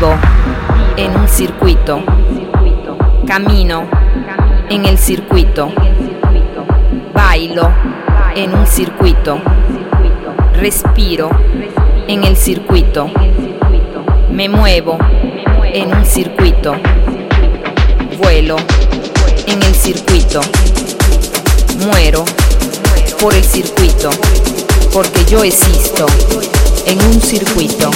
En un circuito. Camino en el circuito. Bailo en un circuito. Respiro en el circuito. Me muevo en un circuito. Vuelo en el circuito. Muero por el circuito. Porque yo existo en un circuito.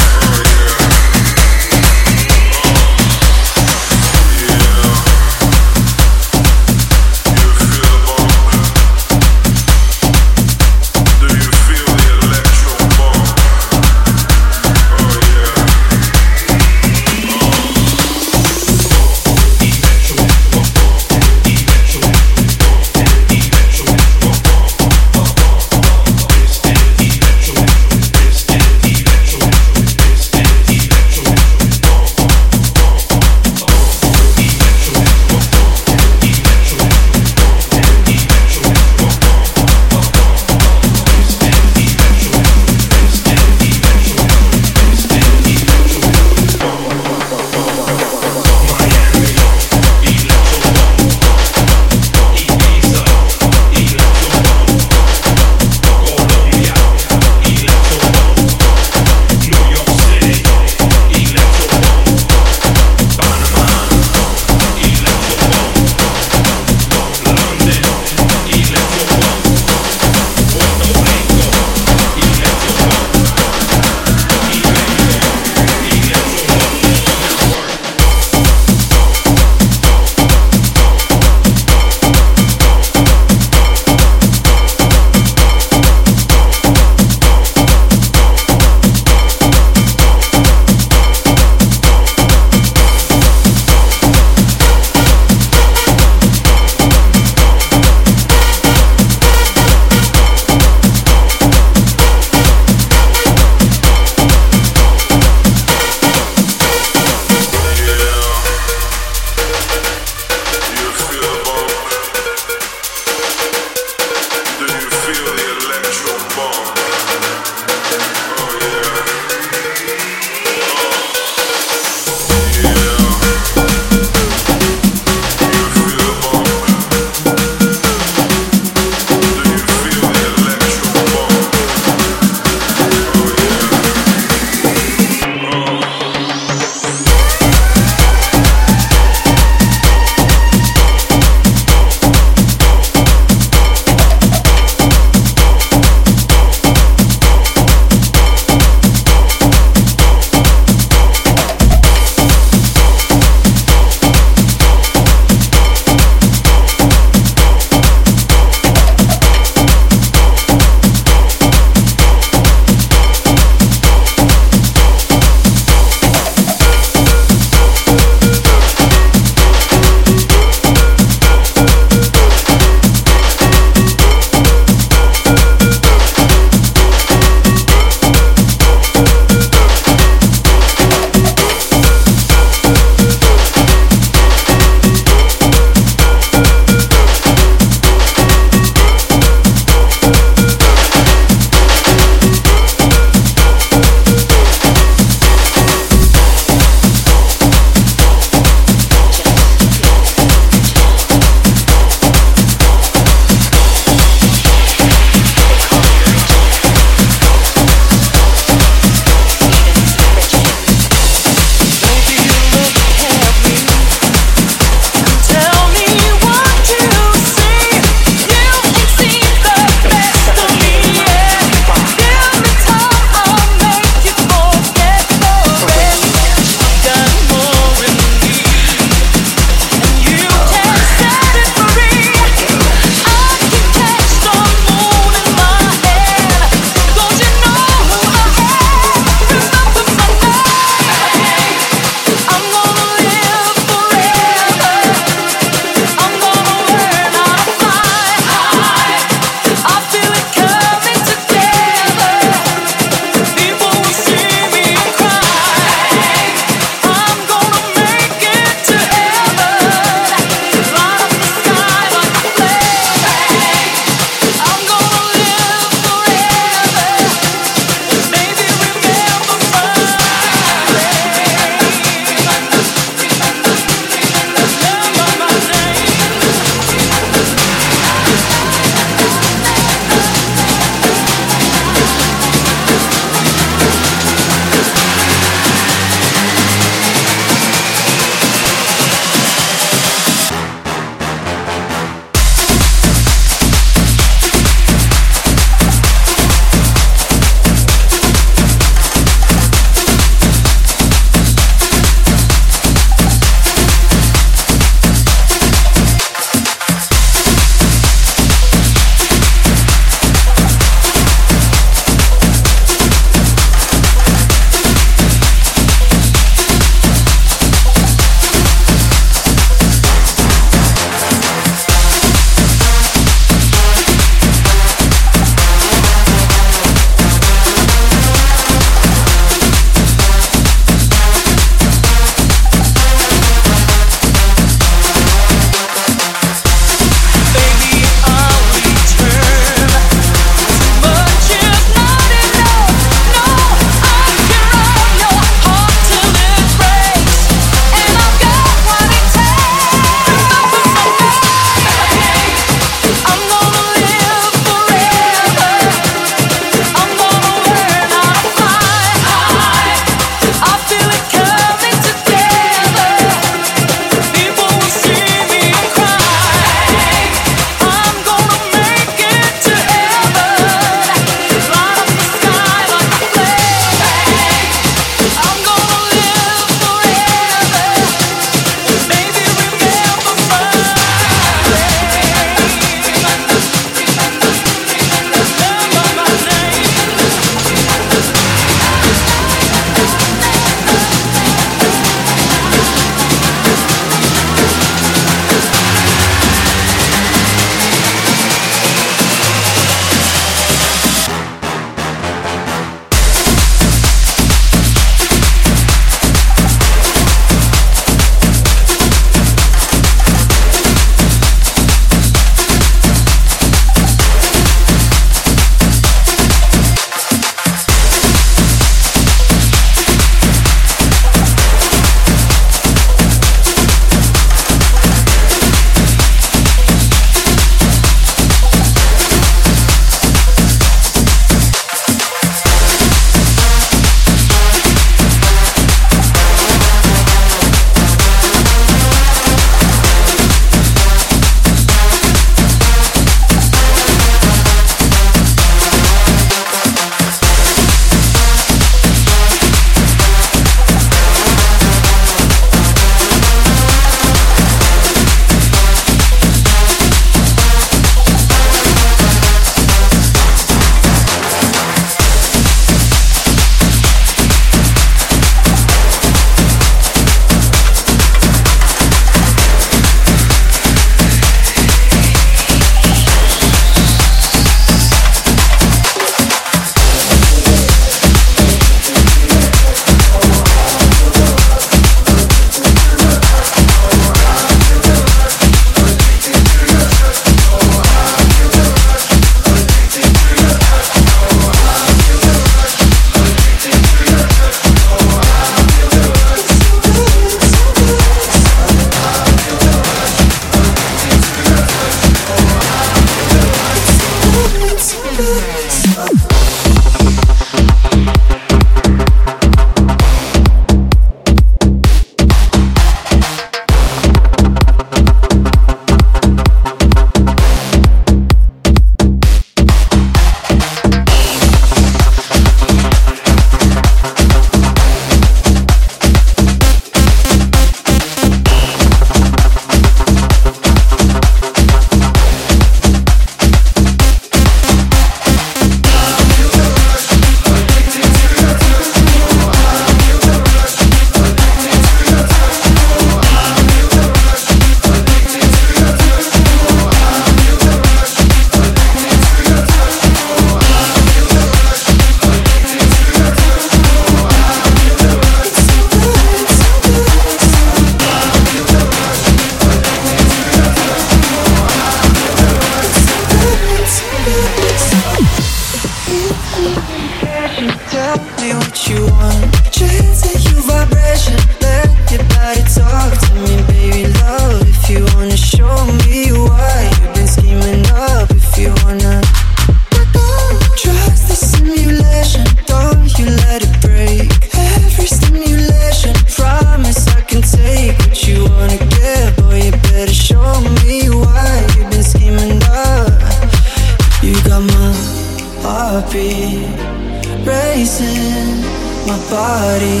my body.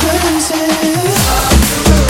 Crazy.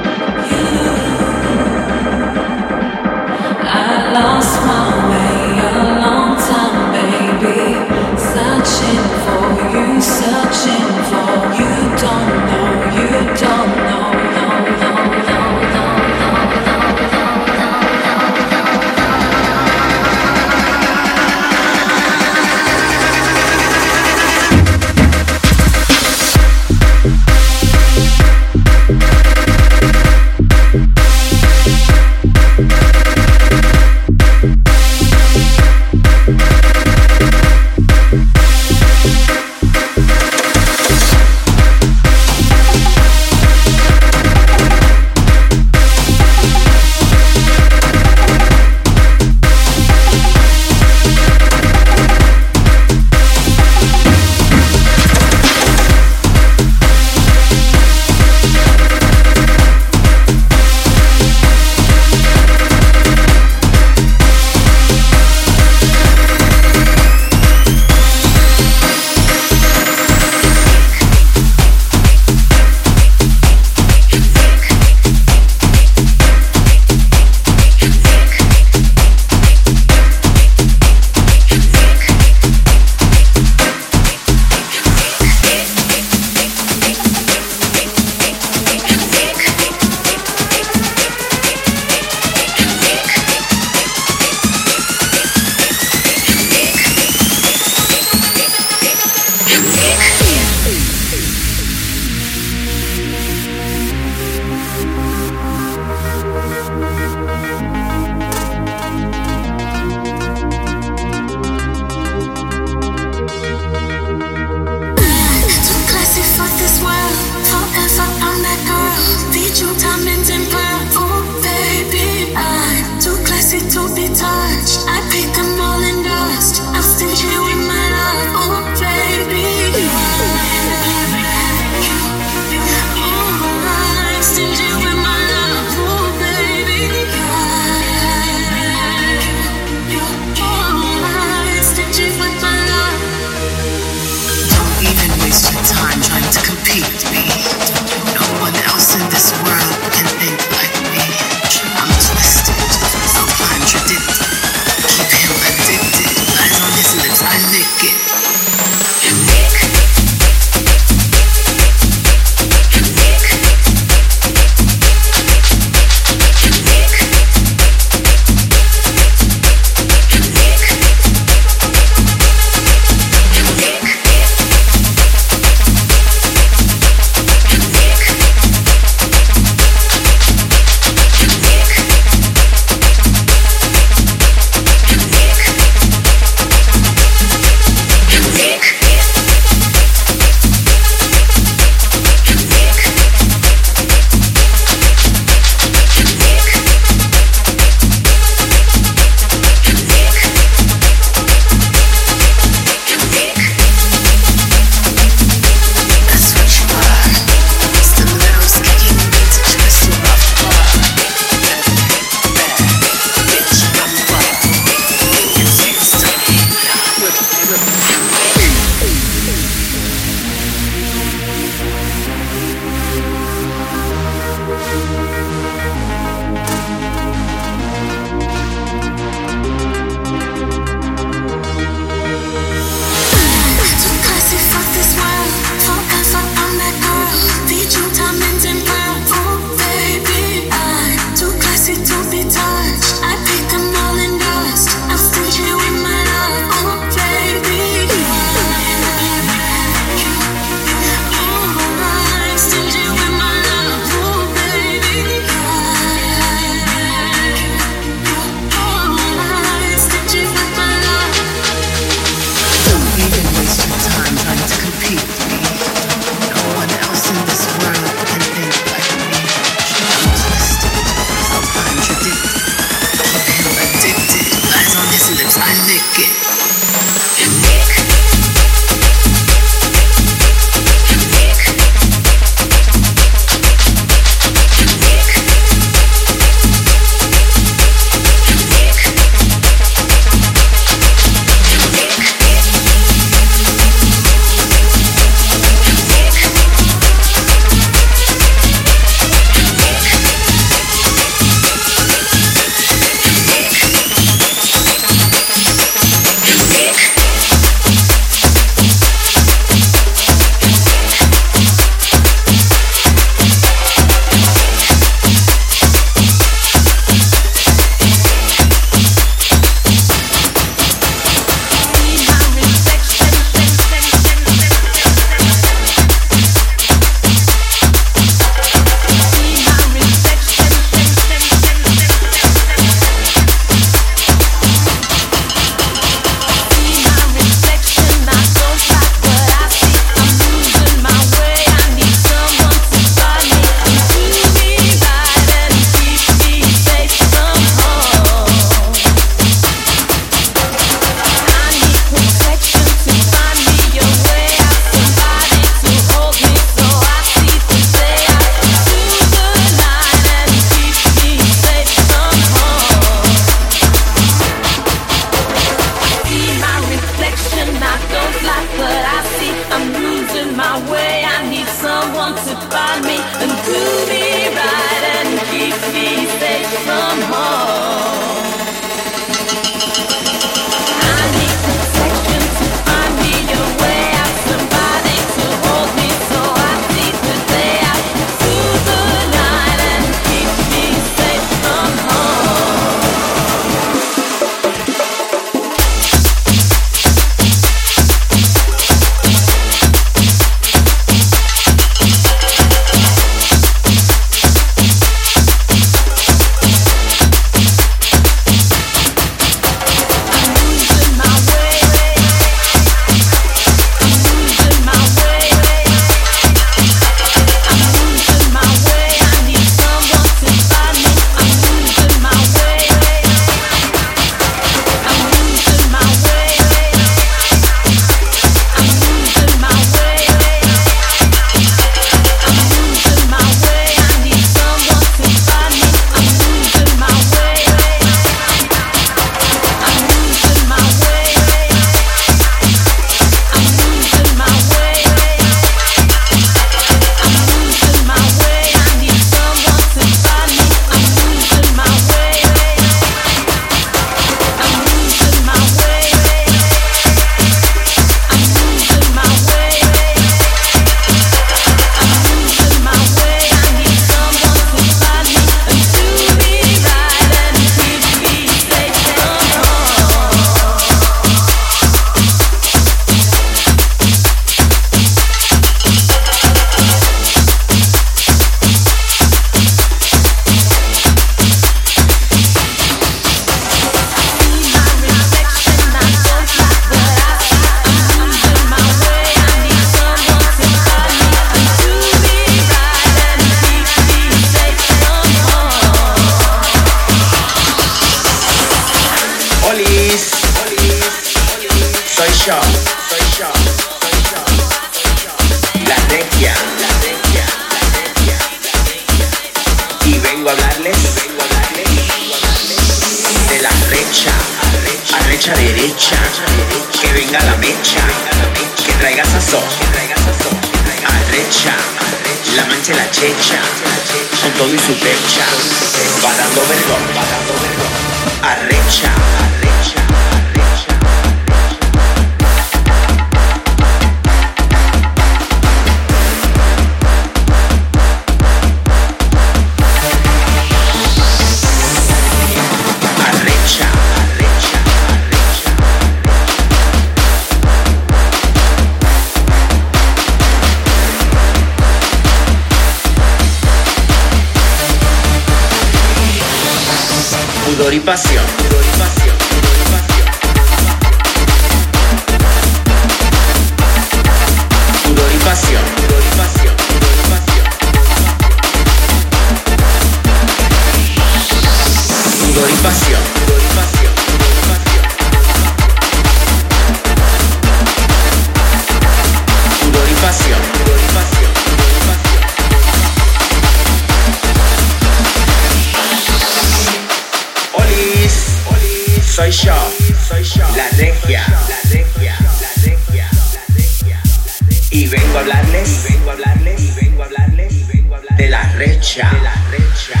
Arrecha,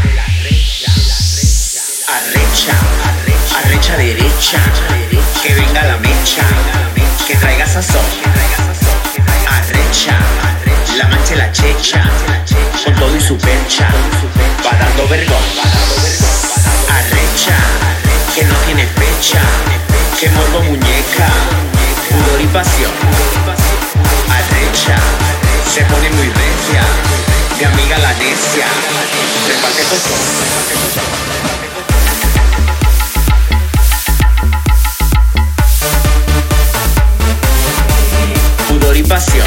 arrecha, arrecha derecha, que venga la mecha, que traiga sazón, arrecha, la mancha la checha, con todo y su percha, va dando vergón, arrecha que no tiene fecha, que morbo muñeca, pudor y pasión, arrecha, se pone muy recia, mi amiga la necia, reparte pudor y pasión.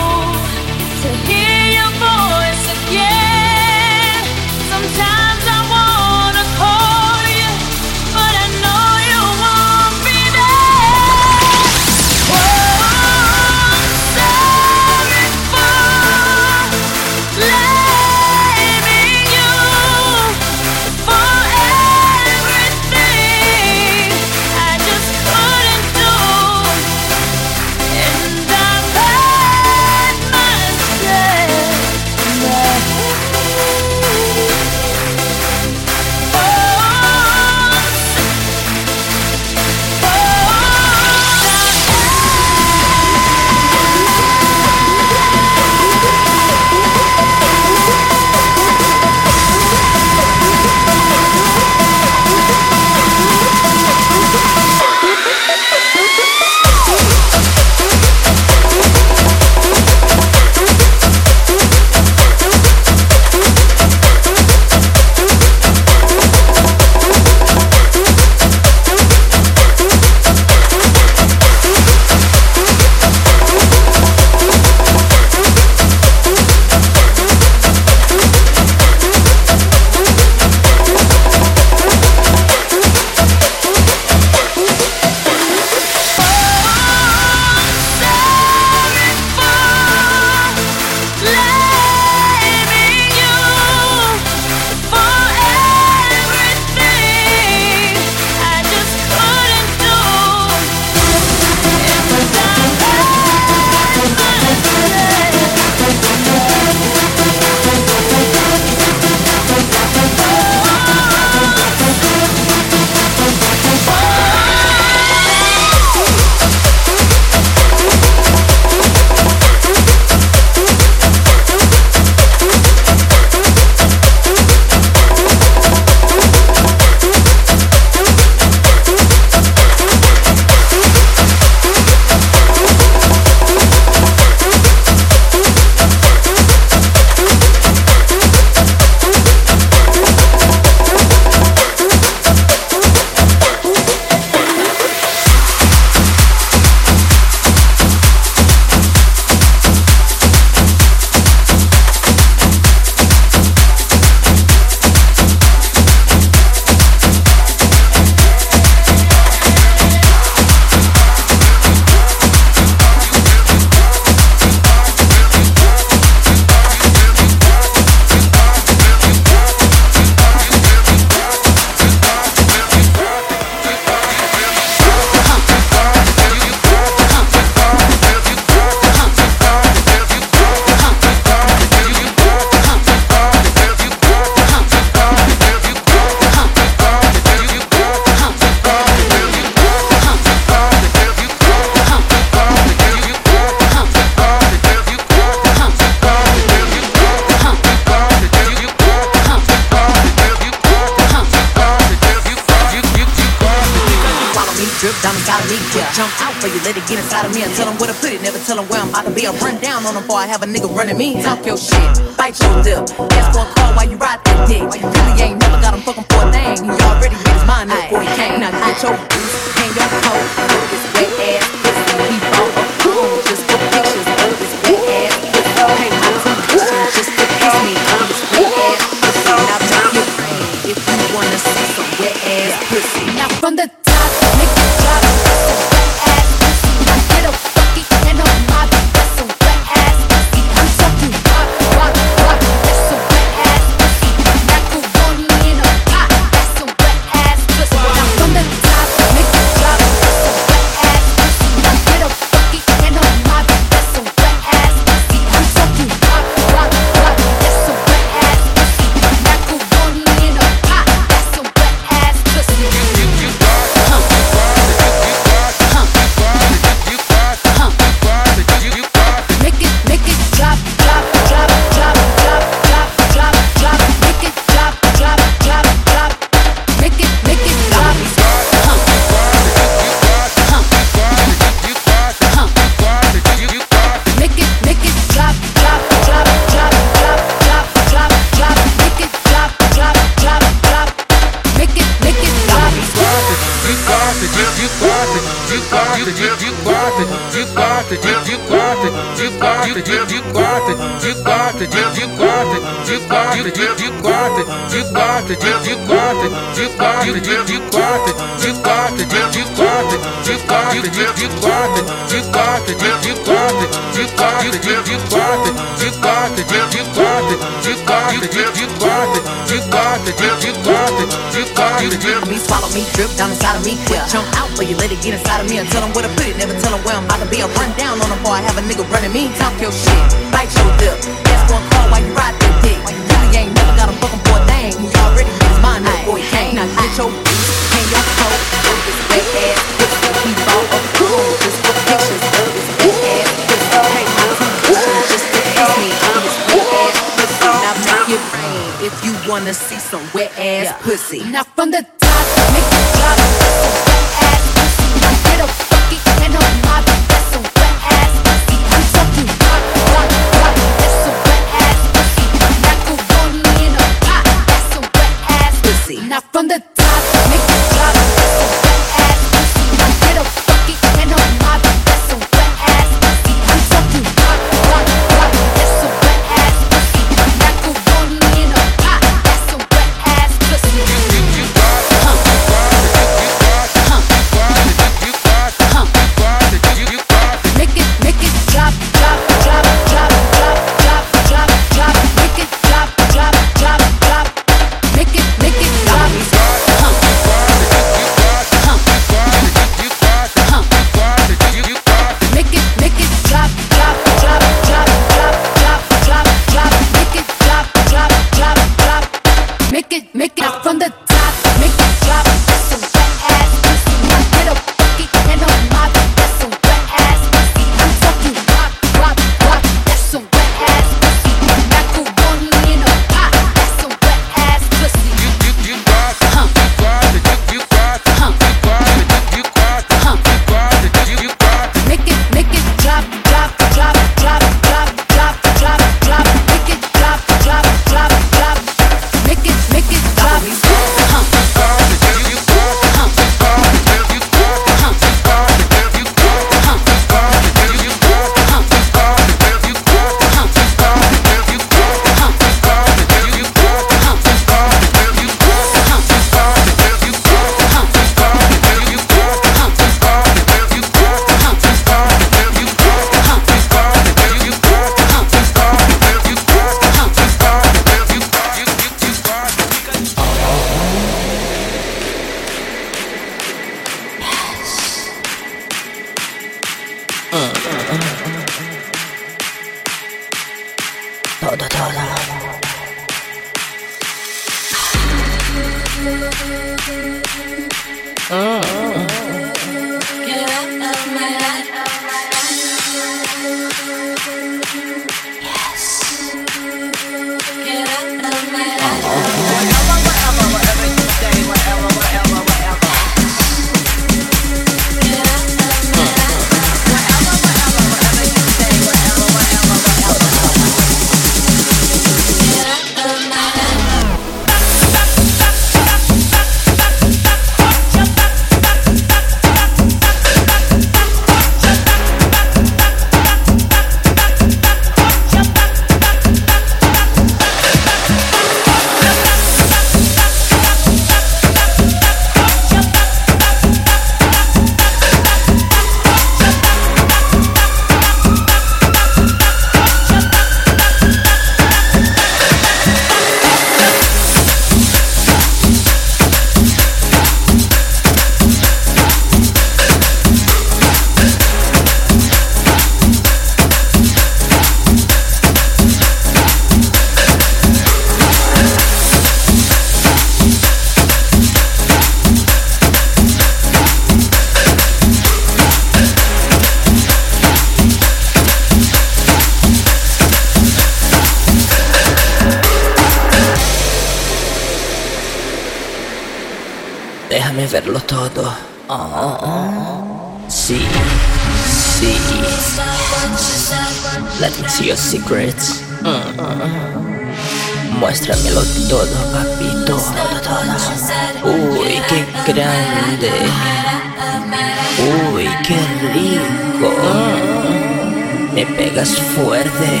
Pegas fuerte.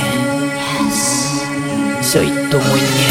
Soy tu muñeca.